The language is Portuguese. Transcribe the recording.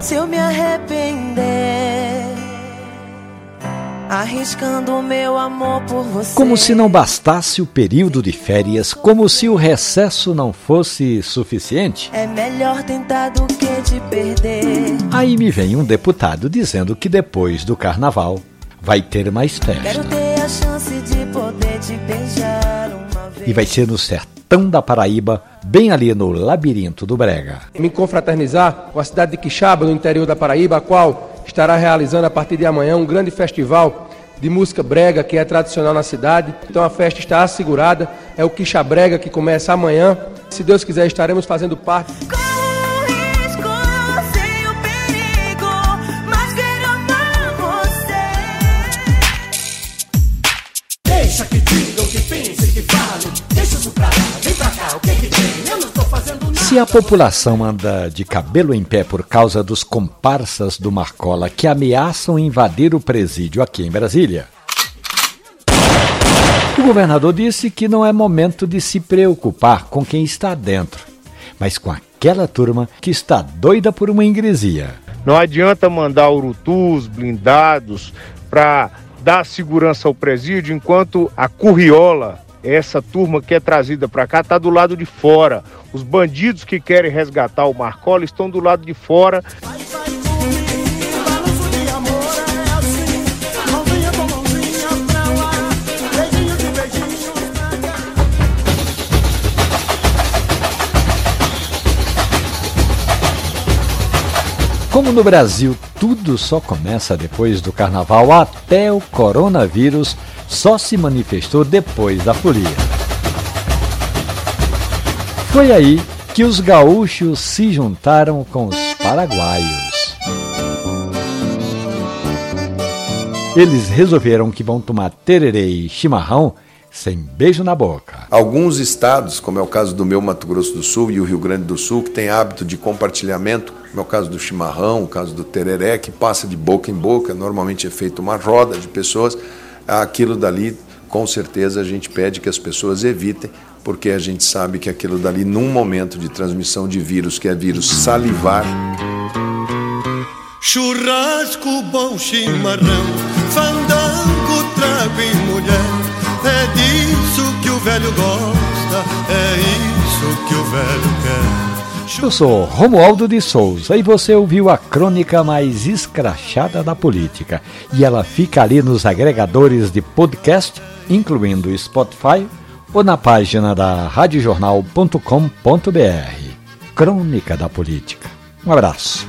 se eu me arrepender? Arriscando meu amor por você. Como se não bastasse o período de férias, como se o recesso não fosse suficiente. É melhor tentar do que te perder. Aí me vem um deputado dizendo que depois do carnaval vai ter mais festa. E vai ser no sertão da Paraíba, bem ali no labirinto do Brega. Me confraternizar com a cidade de Quixaba, no interior da Paraíba, a qual estará realizando a partir de amanhã um grande festival de música brega que é tradicional na cidade. Então a festa está assegurada, é o Quixa Brega que começa amanhã. Se Deus quiser, estaremos fazendo parte. Se a população anda de cabelo em pé por causa dos comparsas do Marcola que ameaçam invadir o presídio aqui em Brasília, o governador disse que não é momento de se preocupar com quem está dentro, mas com aquela turma que está doida por uma ingresia. Não adianta mandar urutus blindados para dar segurança ao presídio, enquanto a curriola, essa turma que é trazida para cá, está do lado de fora. Os bandidos que querem resgatar o Marcola estão do lado de fora. Como no Brasil tudo só começa depois do carnaval, até o coronavírus só se manifestou depois da folia. Foi aí que os gaúchos se juntaram com os paraguaios. Eles resolveram que vão tomar tererê e chimarrão sem beijo na boca. Alguns estados, como é o caso do meu Mato Grosso do Sul e o Rio Grande do Sul, que tem hábito de compartilhamento, como é o caso do chimarrão, o caso do tereré, que passa de boca em boca, normalmente é feita uma roda de pessoas, aquilo dali, com certeza, a gente pede que as pessoas evitem, porque a gente sabe que aquilo dali, num momento de transmissão de vírus, que é vírus salivar, Churrasco, bom chimarrão, fandango, trago e mulher. É disso que o velho gosta, é isso que o velho quer. Eu sou Romualdo de Souza e você ouviu a crônica mais escrachada da política. E ela fica ali nos agregadores de podcast, incluindo Spotify ou na página da radiojornal.com.br. Crônica da Política. Um abraço.